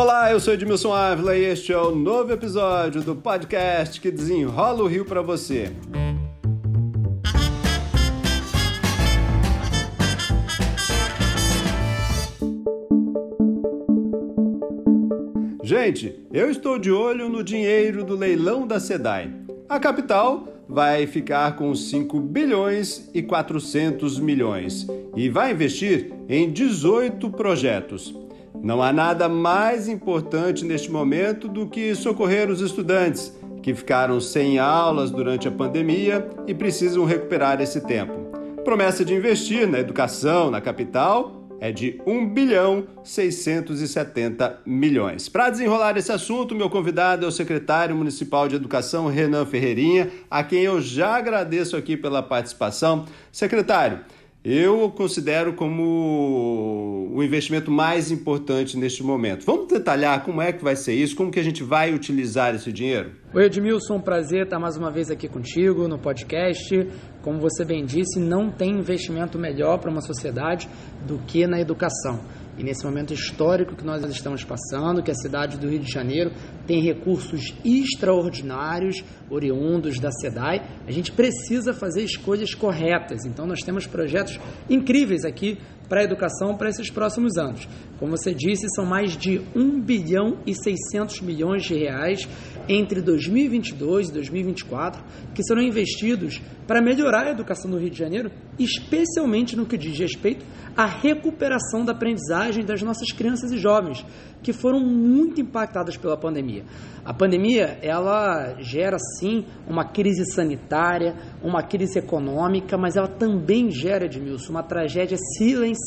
Olá, eu sou Edmilson Ávila e este é o novo episódio do podcast que desenrola o Rio para você. Gente, eu estou de olho no dinheiro do leilão da SEDAI. A capital vai ficar com 5 bilhões e 400 milhões e vai investir em 18 projetos. Não há nada mais importante neste momento do que socorrer os estudantes que ficaram sem aulas durante a pandemia e precisam recuperar esse tempo. Promessa de investir na educação na capital é de 1 bilhão 670 milhões. Para desenrolar esse assunto, meu convidado é o secretário municipal de Educação, Renan Ferreirinha, a quem eu já agradeço aqui pela participação. Secretário, eu considero como o investimento mais importante neste momento. Vamos detalhar como é que vai ser isso, como que a gente vai utilizar esse dinheiro? Oi Edmilson, prazer estar mais uma vez aqui contigo no podcast. Como você bem disse, não tem investimento melhor para uma sociedade do que na educação. E nesse momento histórico que nós estamos passando, que a cidade do Rio de Janeiro tem recursos extraordinários oriundos da SEDAI, a gente precisa fazer escolhas corretas. Então nós temos projetos incríveis aqui para a educação para esses próximos anos. Como você disse, são mais de 1 bilhão e 600 milhões de reais entre 2022 e 2024 que serão investidos para melhorar a educação do Rio de Janeiro, especialmente no que diz respeito à recuperação da aprendizagem das nossas crianças e jovens, que foram muito impactadas pela pandemia. A pandemia, ela gera sim uma crise sanitária, uma crise econômica, mas ela também gera, Edmilson, uma tragédia silenciosa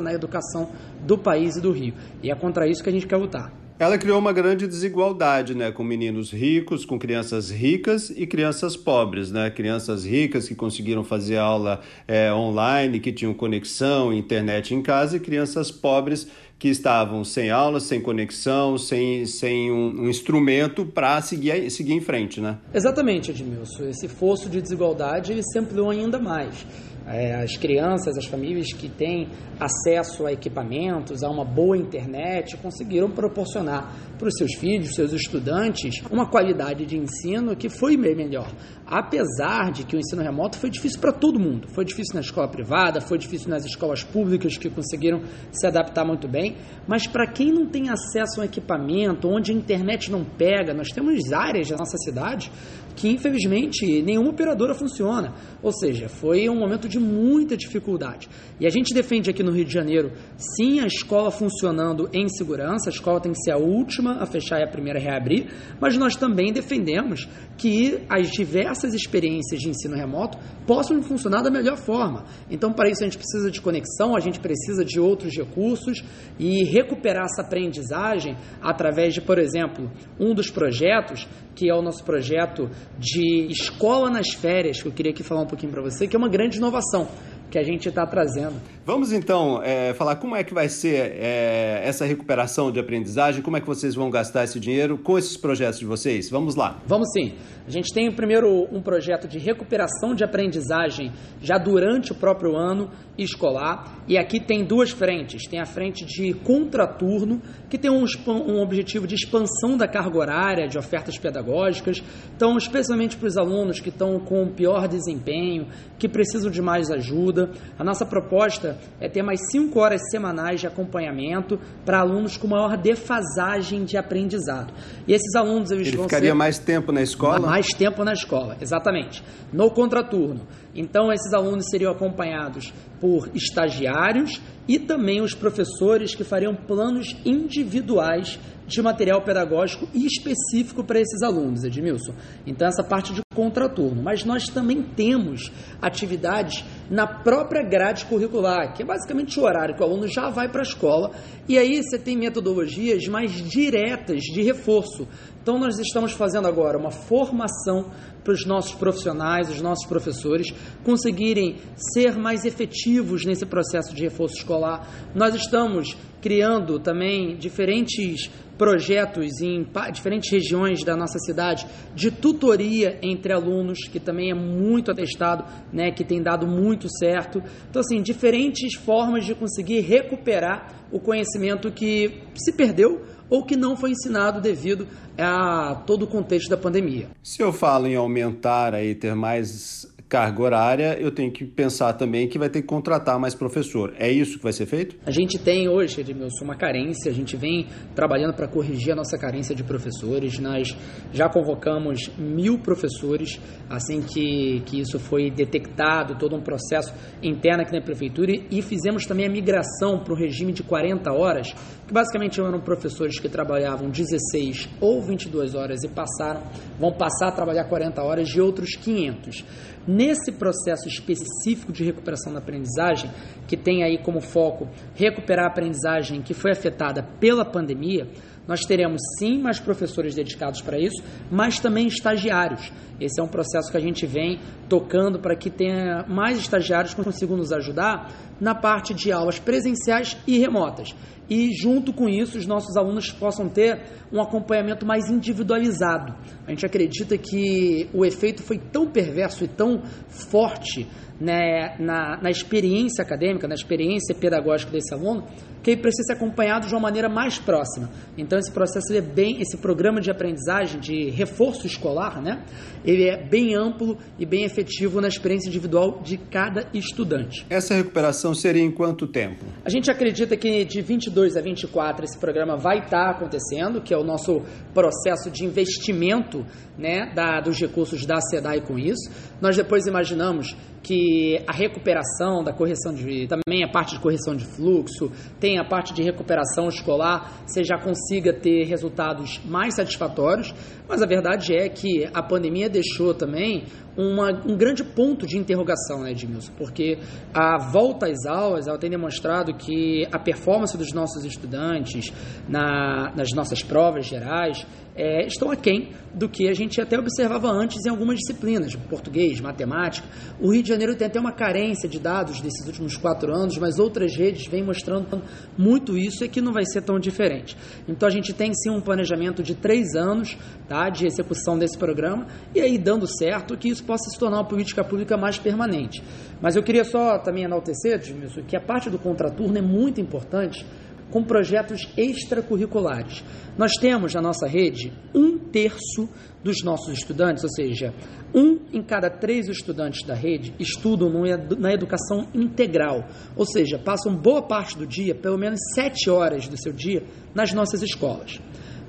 na educação do país e do Rio. E é contra isso que a gente quer lutar. Ela criou uma grande desigualdade, né, com meninos ricos, com crianças ricas e crianças pobres, né, crianças ricas que conseguiram fazer aula é, online, que tinham conexão, internet em casa, e crianças pobres que estavam sem aula, sem conexão, sem, sem um, um instrumento para seguir, seguir em frente, né? Exatamente, Edmilson. Esse fosso de desigualdade ele se ampliou ainda mais. É, as crianças, as famílias que têm acesso a equipamentos, a uma boa internet, conseguiram proporcionar para os seus filhos, seus estudantes, uma qualidade de ensino que foi melhor. Apesar de que o ensino remoto foi difícil para todo mundo. Foi difícil na escola privada, foi difícil nas escolas públicas que conseguiram se adaptar muito bem, mas para quem não tem acesso a um equipamento, onde a internet não pega, nós temos áreas da nossa cidade que infelizmente nenhuma operadora funciona. Ou seja, foi um momento de muita dificuldade. E a gente defende aqui no Rio de Janeiro, sim, a escola funcionando em segurança, a escola tem que ser a última a fechar e a primeira a reabrir, mas nós também defendemos que as diversas experiências de ensino remoto possam funcionar da melhor forma. Então, para isso, a gente precisa de conexão, a gente precisa de outros recursos e recuperar essa aprendizagem através de, por exemplo, um dos projetos, que é o nosso projeto de escola nas férias, que eu queria aqui falar um pouquinho para você, que é uma grande inovação que a gente está trazendo. Vamos então é, falar como é que vai ser é, essa recuperação de aprendizagem, como é que vocês vão gastar esse dinheiro com esses projetos de vocês? Vamos lá. Vamos sim. A gente tem primeiro um projeto de recuperação de aprendizagem já durante o próprio ano escolar e aqui tem duas frentes. Tem a frente de contraturno, que tem um, um objetivo de expansão da carga horária, de ofertas pedagógicas. Então, especialmente para os alunos que estão com pior desempenho, que precisam de mais ajuda ajuda. A nossa proposta é ter mais cinco horas semanais de acompanhamento para alunos com maior defasagem de aprendizado. E esses alunos eles Ele vão ficaria ser... mais tempo na escola? Mais tempo na escola, exatamente. No contraturno. Então, esses alunos seriam acompanhados por estagiários e também os professores que fariam planos individuais de material pedagógico específico para esses alunos, Edmilson. Então, essa parte de contraturno. Mas nós também temos atividades na própria grade curricular, que é basicamente o horário que o aluno já vai para a escola, e aí você tem metodologias mais diretas de reforço. Então, nós estamos fazendo agora uma formação para os nossos profissionais, os nossos professores, conseguirem ser mais efetivos nesse processo de reforço escolar. Nós estamos criando também diferentes projetos em diferentes regiões da nossa cidade de tutoria entre alunos, que também é muito atestado, né, que tem dado muito certo. Então, assim, diferentes formas de conseguir recuperar o conhecimento que se perdeu ou que não foi ensinado devido a todo o contexto da pandemia. Se eu falo em aumentar aí, ter mais carga horária, eu tenho que pensar também que vai ter que contratar mais professor. É isso que vai ser feito? A gente tem hoje, Edmilson, uma carência, a gente vem trabalhando para corrigir a nossa carência de professores. Nós já convocamos mil professores assim que, que isso foi detectado, todo um processo interno aqui na prefeitura e fizemos também a migração para o regime de 40 horas, que basicamente eram professores que trabalhavam 16 ou 22 horas e passaram, vão passar a trabalhar 40 horas de outros 500. Nesse processo específico de recuperação da aprendizagem, que tem aí como foco recuperar a aprendizagem que foi afetada pela pandemia, nós teremos sim mais professores dedicados para isso, mas também estagiários. Esse é um processo que a gente vem tocando para que tenha mais estagiários que consigam nos ajudar na parte de aulas presenciais e remotas. E junto com isso, os nossos alunos possam ter um acompanhamento mais individualizado. A gente acredita que o efeito foi tão perverso e tão forte né, na, na experiência acadêmica, na experiência pedagógica desse aluno, que ele precisa ser acompanhado de uma maneira mais próxima. Então esse processo é bem, esse programa de aprendizagem, de reforço escolar, né, ele é bem amplo e bem efetivo na experiência individual de cada estudante. Essa recuperação seria em quanto tempo? A gente acredita que de 22 a 24 esse programa vai estar acontecendo, que é o nosso processo de investimento né, da, dos recursos da SEDAI com isso. Nós depois imaginamos que a recuperação da correção de também a parte de correção de fluxo, tem a parte de recuperação escolar, você já consiga ter resultados mais satisfatórios, mas a verdade é que a pandemia deixou também uma, um grande ponto de interrogação, né, Edmilson? Porque a volta às aulas ela tem demonstrado que a performance dos nossos estudantes na, nas nossas provas gerais é, estão aquém do que a gente até observava antes em algumas disciplinas, português, matemática. O Rio de Janeiro tem até uma carência de dados desses últimos quatro anos, mas outras redes vêm mostrando muito isso e que não vai ser tão diferente. Então a gente tem sim um planejamento de três anos tá, de execução desse programa e aí dando certo que isso possa se tornar uma política pública mais permanente. Mas eu queria só também enaltecer, Edmilson, que a parte do contraturno é muito importante com projetos extracurriculares. Nós temos na nossa rede um terço dos nossos estudantes, ou seja, um em cada três estudantes da rede estudam na educação integral, ou seja, passam boa parte do dia, pelo menos sete horas do seu dia, nas nossas escolas.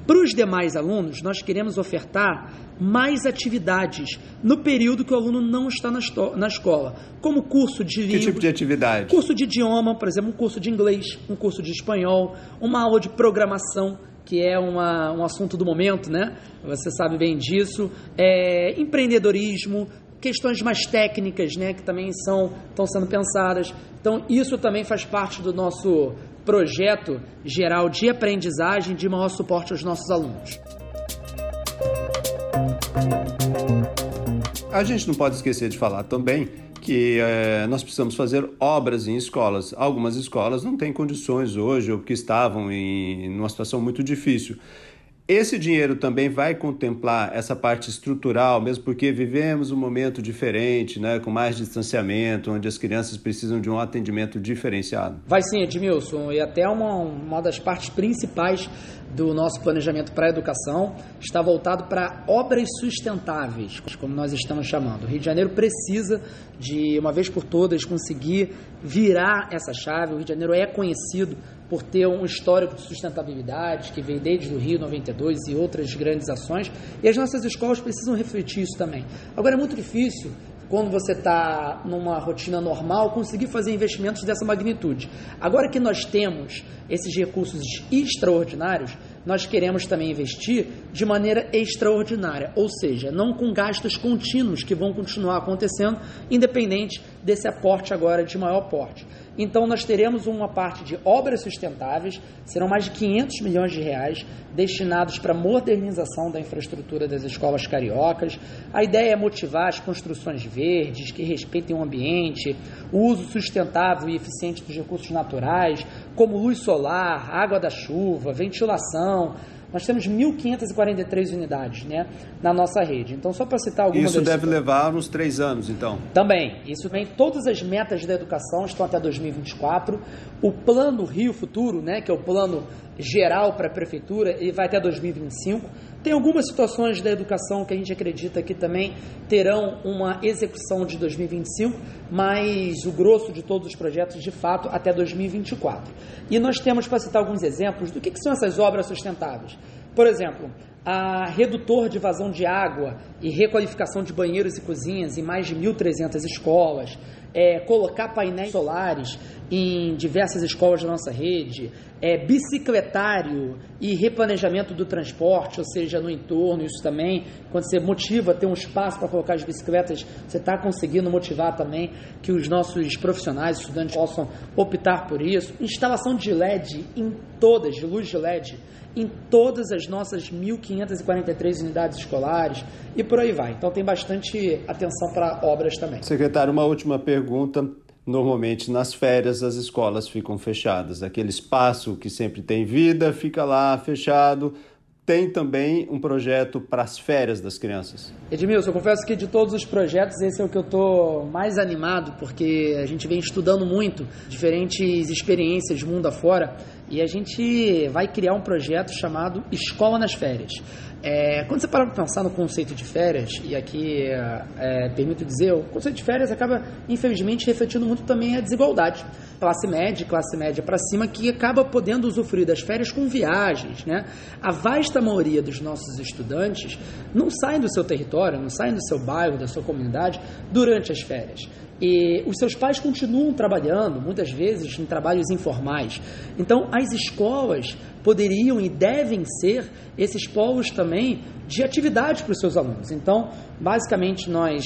Para os demais alunos, nós queremos ofertar mais atividades no período que o aluno não está na, na escola, como curso de língua. Que tipo de atividade? Curso de idioma, por exemplo, um curso de inglês, um curso de espanhol, uma aula de programação, que é uma, um assunto do momento, né? Você sabe bem disso. É, empreendedorismo, questões mais técnicas, né, que também são estão sendo pensadas. Então, isso também faz parte do nosso projeto geral de aprendizagem de maior suporte aos nossos alunos. A gente não pode esquecer de falar também que é, nós precisamos fazer obras em escolas. Algumas escolas não têm condições hoje ou que estavam em uma situação muito difícil. Esse dinheiro também vai contemplar essa parte estrutural, mesmo porque vivemos um momento diferente, né, com mais distanciamento, onde as crianças precisam de um atendimento diferenciado. Vai sim, Edmilson, e até uma, uma das partes principais do nosso planejamento para a educação está voltado para obras sustentáveis, como nós estamos chamando. O Rio de Janeiro precisa de, uma vez por todas, conseguir virar essa chave. O Rio de Janeiro é conhecido por ter um histórico de sustentabilidade que vem desde o Rio 92 e outras grandes ações, e as nossas escolas precisam refletir isso também. Agora é muito difícil quando você está numa rotina normal, conseguir fazer investimentos dessa magnitude. Agora que nós temos esses recursos extraordinários, nós queremos também investir de maneira extraordinária, ou seja, não com gastos contínuos que vão continuar acontecendo, independente desse aporte agora de maior porte. Então, nós teremos uma parte de obras sustentáveis, serão mais de 500 milhões de reais destinados para a modernização da infraestrutura das escolas cariocas. A ideia é motivar as construções verdes, que respeitem o ambiente, o uso sustentável e eficiente dos recursos naturais, como luz solar, água da chuva, ventilação nós temos 1.543 unidades né, na nossa rede. Então, só para citar algumas... Isso deve levar uns três anos, então? Também. Isso vem... Todas as metas da educação estão até 2024. O plano Rio Futuro, né, que é o plano geral para a prefeitura, ele vai até 2025. Tem algumas situações da educação que a gente acredita que também terão uma execução de 2025, mas o grosso de todos os projetos, de fato, até 2024. E nós temos, para citar alguns exemplos, do que, que são essas obras sustentáveis. Por exemplo, a redutor de vazão de água e requalificação de banheiros e cozinhas em mais de 1.300 escolas, é, colocar painéis solares em diversas escolas da nossa rede, é, bicicletário e replanejamento do transporte, ou seja, no entorno, isso também, quando você motiva ter um espaço para colocar as bicicletas, você está conseguindo motivar também que os nossos profissionais, estudantes possam optar por isso. Instalação de LED em todas, de luz de LED, em todas as nossas 1.543 unidades escolares e por aí vai. Então tem bastante atenção para obras também. Secretário, uma última pergunta. Normalmente nas férias as escolas ficam fechadas. Aquele espaço que sempre tem vida fica lá fechado. Tem também um projeto para as férias das crianças. Edmilson, eu confesso que de todos os projetos, esse é o que eu estou mais animado, porque a gente vem estudando muito diferentes experiências mundo afora e a gente vai criar um projeto chamado Escola nas Férias. É, quando você para para pensar no conceito de férias, e aqui é, permito dizer, o conceito de férias acaba, infelizmente, refletindo muito também a desigualdade. Classe média, classe média para cima, que acaba podendo usufruir das férias com viagens. Né? A vasta maioria dos nossos estudantes não saem do seu território, não saem do seu bairro, da sua comunidade, durante as férias. E os seus pais continuam trabalhando, muitas vezes em trabalhos informais. Então, as escolas poderiam e devem ser esses polos também de atividade para os seus alunos. Então, basicamente, nós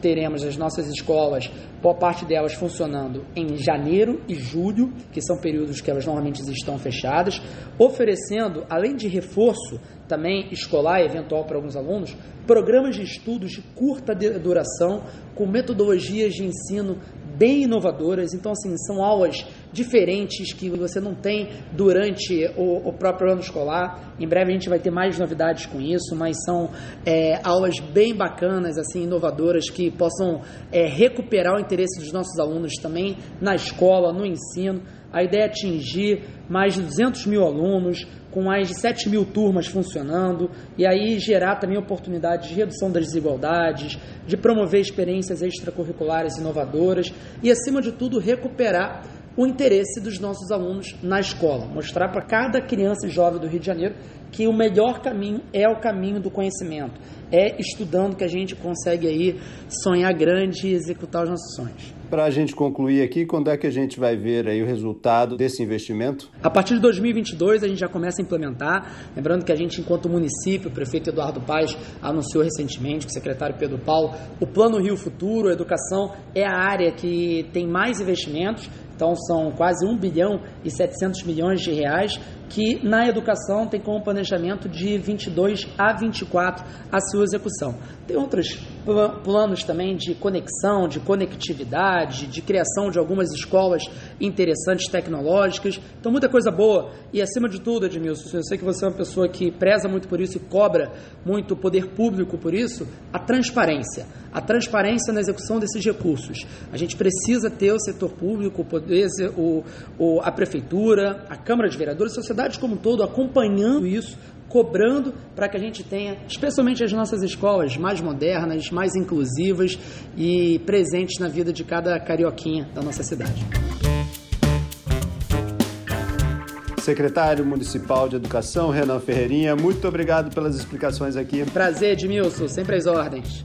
teremos as nossas escolas, boa parte delas funcionando em janeiro e julho, que são períodos que elas normalmente estão fechadas, oferecendo, além de reforço também escolar eventual para alguns alunos, programas de estudos de curta duração, com metodologias de ensino bem inovadoras. Então, assim, são aulas diferentes que você não tem durante o, o, próprio ano escolar. Em breve a gente vai ter mais novidades com isso, mas são é, aulas bem bacanas, assim, inovadoras, que possam é, recuperar o interesse dos nossos alunos também na escola, no ensino. A ideia é atingir mais de 200 mil alunos, com mais de 7 mil turmas funcionando, e aí gerar também oportunidades de redução das desigualdades, de promover experiências extracurriculares inovadoras e, acima de tudo, recuperar o interesse dos nossos alunos na escola, mostrar para cada criança e jovem do Rio de Janeiro que o melhor caminho é o caminho do conhecimento, é estudando que a gente consegue aí sonhar grande e executar os nossos sonhos. Para a gente concluir aqui, quando é que a gente vai ver aí o resultado desse investimento? A partir de 2022 a gente já começa a implementar. Lembrando que a gente, enquanto município, o prefeito Eduardo Paes anunciou recentemente, o secretário Pedro Paulo, o Plano Rio Futuro, a educação é a área que tem mais investimentos. Então são quase 1 bilhão e 700 milhões de reais que na educação tem como planejamento de 22 a 24 a sua execução. Tem outros planos também de conexão, de conectividade, de criação de algumas escolas interessantes tecnológicas. Então, muita coisa boa. E, acima de tudo, Edmilson, eu sei que você é uma pessoa que preza muito por isso e cobra muito o poder público por isso, a transparência. A transparência na execução desses recursos. A gente precisa ter o setor público, o poder, o, o, a prefeitura, a Câmara de Vereadores, a sociedade como um todo acompanhando isso cobrando para que a gente tenha, especialmente as nossas escolas mais modernas, mais inclusivas e presentes na vida de cada carioquinha da nossa cidade. Secretário Municipal de Educação, Renan Ferreirinha, muito obrigado pelas explicações aqui. Prazer, Edmilson, sempre às ordens.